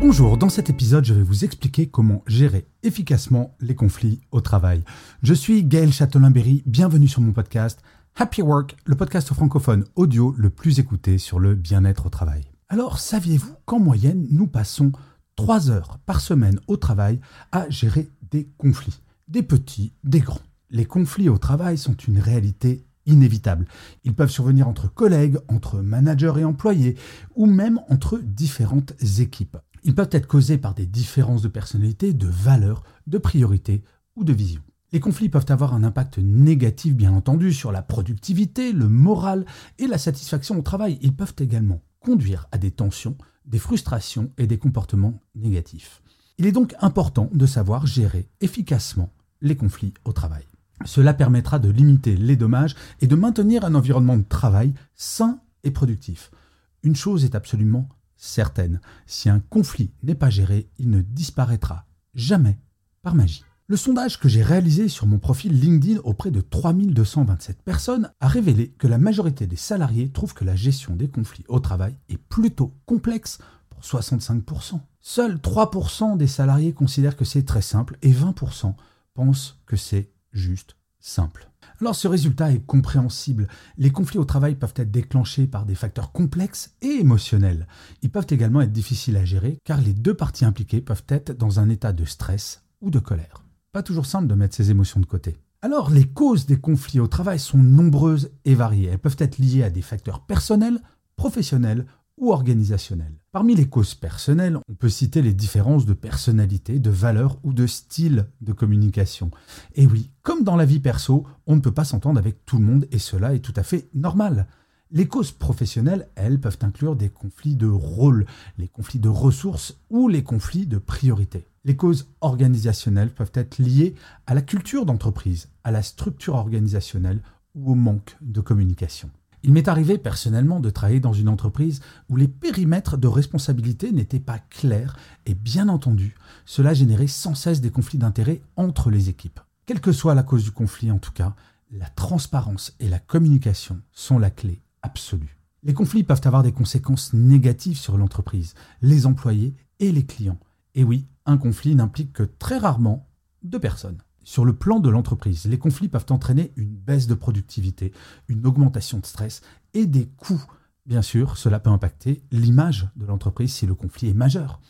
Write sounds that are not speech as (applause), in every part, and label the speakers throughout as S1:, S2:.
S1: Bonjour, dans cet épisode, je vais vous expliquer comment gérer efficacement les conflits au travail. Je suis Gaël Châtelain-Berry, bienvenue sur mon podcast Happy Work, le podcast francophone audio le plus écouté sur le bien-être au travail. Alors, saviez-vous qu'en moyenne, nous passons 3 heures par semaine au travail à gérer des conflits, des petits, des grands Les conflits au travail sont une réalité inévitable. Ils peuvent survenir entre collègues, entre managers et employés, ou même entre différentes équipes. Ils peuvent être causés par des différences de personnalité, de valeurs, de priorités ou de vision. Les conflits peuvent avoir un impact négatif, bien entendu, sur la productivité, le moral et la satisfaction au travail. Ils peuvent également conduire à des tensions, des frustrations et des comportements négatifs. Il est donc important de savoir gérer efficacement les conflits au travail. Cela permettra de limiter les dommages et de maintenir un environnement de travail sain et productif. Une chose est absolument certaine, si un conflit n'est pas géré, il ne disparaîtra jamais par magie. Le sondage que j'ai réalisé sur mon profil LinkedIn auprès de 3227 personnes a révélé que la majorité des salariés trouvent que la gestion des conflits au travail est plutôt complexe pour 65%. Seuls 3% des salariés considèrent que c'est très simple et 20% pensent que c'est juste simple. Alors ce résultat est compréhensible. Les conflits au travail peuvent être déclenchés par des facteurs complexes et émotionnels. Ils peuvent également être difficiles à gérer car les deux parties impliquées peuvent être dans un état de stress ou de colère. Pas toujours simple de mettre ces émotions de côté. Alors les causes des conflits au travail sont nombreuses et variées. Elles peuvent être liées à des facteurs personnels, professionnels ou organisationnels. Parmi les causes personnelles, on peut citer les différences de personnalité, de valeur ou de style de communication. Et oui, comme dans la vie perso, on ne peut pas s'entendre avec tout le monde et cela est tout à fait normal. Les causes professionnelles, elles, peuvent inclure des conflits de rôle, les conflits de ressources ou les conflits de priorité. Les causes organisationnelles peuvent être liées à la culture d'entreprise, à la structure organisationnelle ou au manque de communication. Il m'est arrivé personnellement de travailler dans une entreprise où les périmètres de responsabilité n'étaient pas clairs et bien entendu, cela générait sans cesse des conflits d'intérêts entre les équipes. Quelle que soit la cause du conflit en tout cas, la transparence et la communication sont la clé absolue. Les conflits peuvent avoir des conséquences négatives sur l'entreprise, les employés et les clients. Et oui, un conflit n'implique que très rarement deux personnes. Sur le plan de l'entreprise, les conflits peuvent entraîner une baisse de productivité, une augmentation de stress et des coûts. Bien sûr, cela peut impacter l'image de l'entreprise si le conflit est majeur.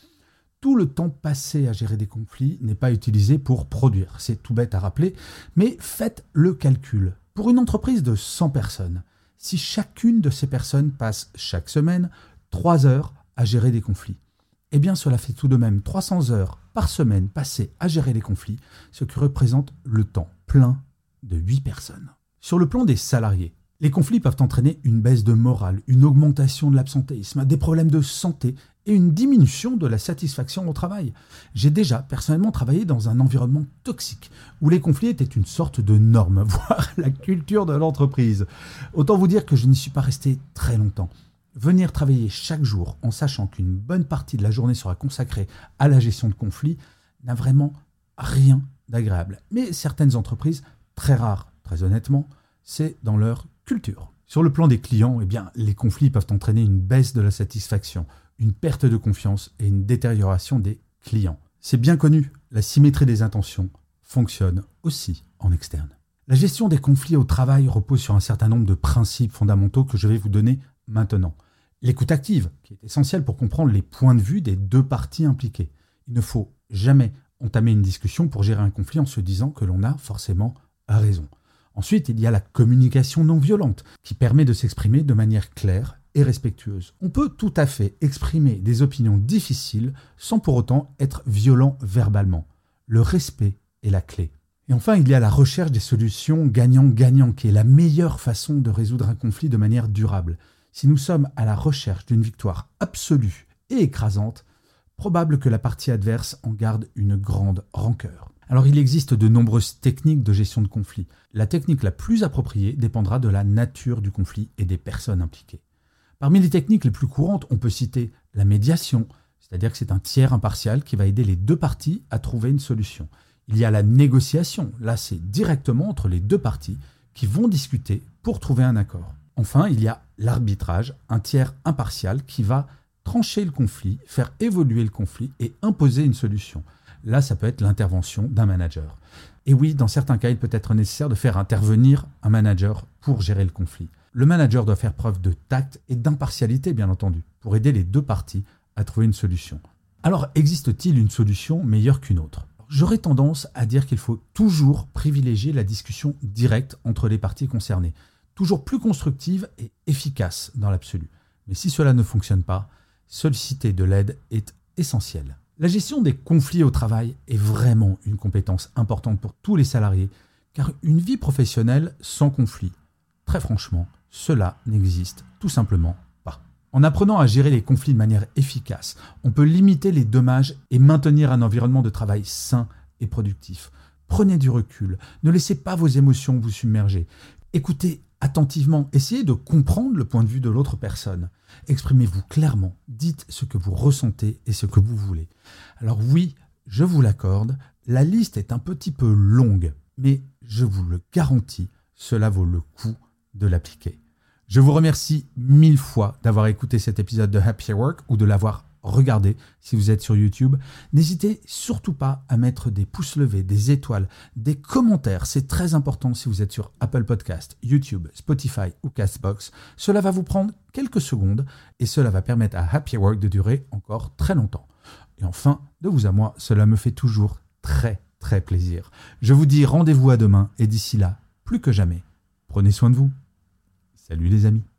S1: Tout le temps passé à gérer des conflits n'est pas utilisé pour produire. C'est tout bête à rappeler, mais faites le calcul. Pour une entreprise de 100 personnes, si chacune de ces personnes passe chaque semaine 3 heures à gérer des conflits, eh bien cela fait tout de même 300 heures par semaine passées à gérer les conflits, ce qui représente le temps plein de 8 personnes. Sur le plan des salariés, les conflits peuvent entraîner une baisse de morale, une augmentation de l'absentéisme, des problèmes de santé et une diminution de la satisfaction au travail. J'ai déjà personnellement travaillé dans un environnement toxique où les conflits étaient une sorte de norme, (laughs) voire la culture de l'entreprise. Autant vous dire que je n'y suis pas resté très longtemps. Venir travailler chaque jour en sachant qu'une bonne partie de la journée sera consacrée à la gestion de conflits n'a vraiment rien d'agréable. Mais certaines entreprises, très rares, très honnêtement, c'est dans leur culture. Sur le plan des clients, eh bien, les conflits peuvent entraîner une baisse de la satisfaction, une perte de confiance et une détérioration des clients. C'est bien connu, la symétrie des intentions fonctionne aussi en externe. La gestion des conflits au travail repose sur un certain nombre de principes fondamentaux que je vais vous donner maintenant. L'écoute active, qui est essentielle pour comprendre les points de vue des deux parties impliquées. Il ne faut jamais entamer une discussion pour gérer un conflit en se disant que l'on a forcément raison. Ensuite, il y a la communication non violente, qui permet de s'exprimer de manière claire et respectueuse. On peut tout à fait exprimer des opinions difficiles sans pour autant être violent verbalement. Le respect est la clé. Et enfin, il y a la recherche des solutions gagnant-gagnant, qui est la meilleure façon de résoudre un conflit de manière durable. Si nous sommes à la recherche d'une victoire absolue et écrasante, probable que la partie adverse en garde une grande rancœur. Alors il existe de nombreuses techniques de gestion de conflit. La technique la plus appropriée dépendra de la nature du conflit et des personnes impliquées. Parmi les techniques les plus courantes, on peut citer la médiation, c'est-à-dire que c'est un tiers impartial qui va aider les deux parties à trouver une solution. Il y a la négociation, là c'est directement entre les deux parties qui vont discuter pour trouver un accord. Enfin, il y a l'arbitrage, un tiers impartial qui va trancher le conflit, faire évoluer le conflit et imposer une solution. Là, ça peut être l'intervention d'un manager. Et oui, dans certains cas, il peut être nécessaire de faire intervenir un manager pour gérer le conflit. Le manager doit faire preuve de tact et d'impartialité, bien entendu, pour aider les deux parties à trouver une solution. Alors, existe-t-il une solution meilleure qu'une autre? J'aurais tendance à dire qu'il faut toujours privilégier la discussion directe entre les parties concernées, toujours plus constructive et efficace dans l'absolu. Mais si cela ne fonctionne pas, solliciter de l'aide est essentiel. La gestion des conflits au travail est vraiment une compétence importante pour tous les salariés, car une vie professionnelle sans conflit, très franchement, cela n'existe tout simplement pas. En apprenant à gérer les conflits de manière efficace, on peut limiter les dommages et maintenir un environnement de travail sain et productif. Prenez du recul, ne laissez pas vos émotions vous submerger. Écoutez attentivement, essayez de comprendre le point de vue de l'autre personne. Exprimez-vous clairement, dites ce que vous ressentez et ce que vous voulez. Alors oui, je vous l'accorde, la liste est un petit peu longue, mais je vous le garantis, cela vaut le coup de l'appliquer. Je vous remercie mille fois d'avoir écouté cet épisode de Happy Work ou de l'avoir regardez si vous êtes sur YouTube. N'hésitez surtout pas à mettre des pouces levés, des étoiles, des commentaires. C'est très important si vous êtes sur Apple Podcast, YouTube, Spotify ou Castbox. Cela va vous prendre quelques secondes et cela va permettre à Happy Work de durer encore très longtemps. Et enfin, de vous à moi, cela me fait toujours très très plaisir. Je vous dis rendez-vous à demain et d'ici là, plus que jamais, prenez soin de vous. Salut les amis.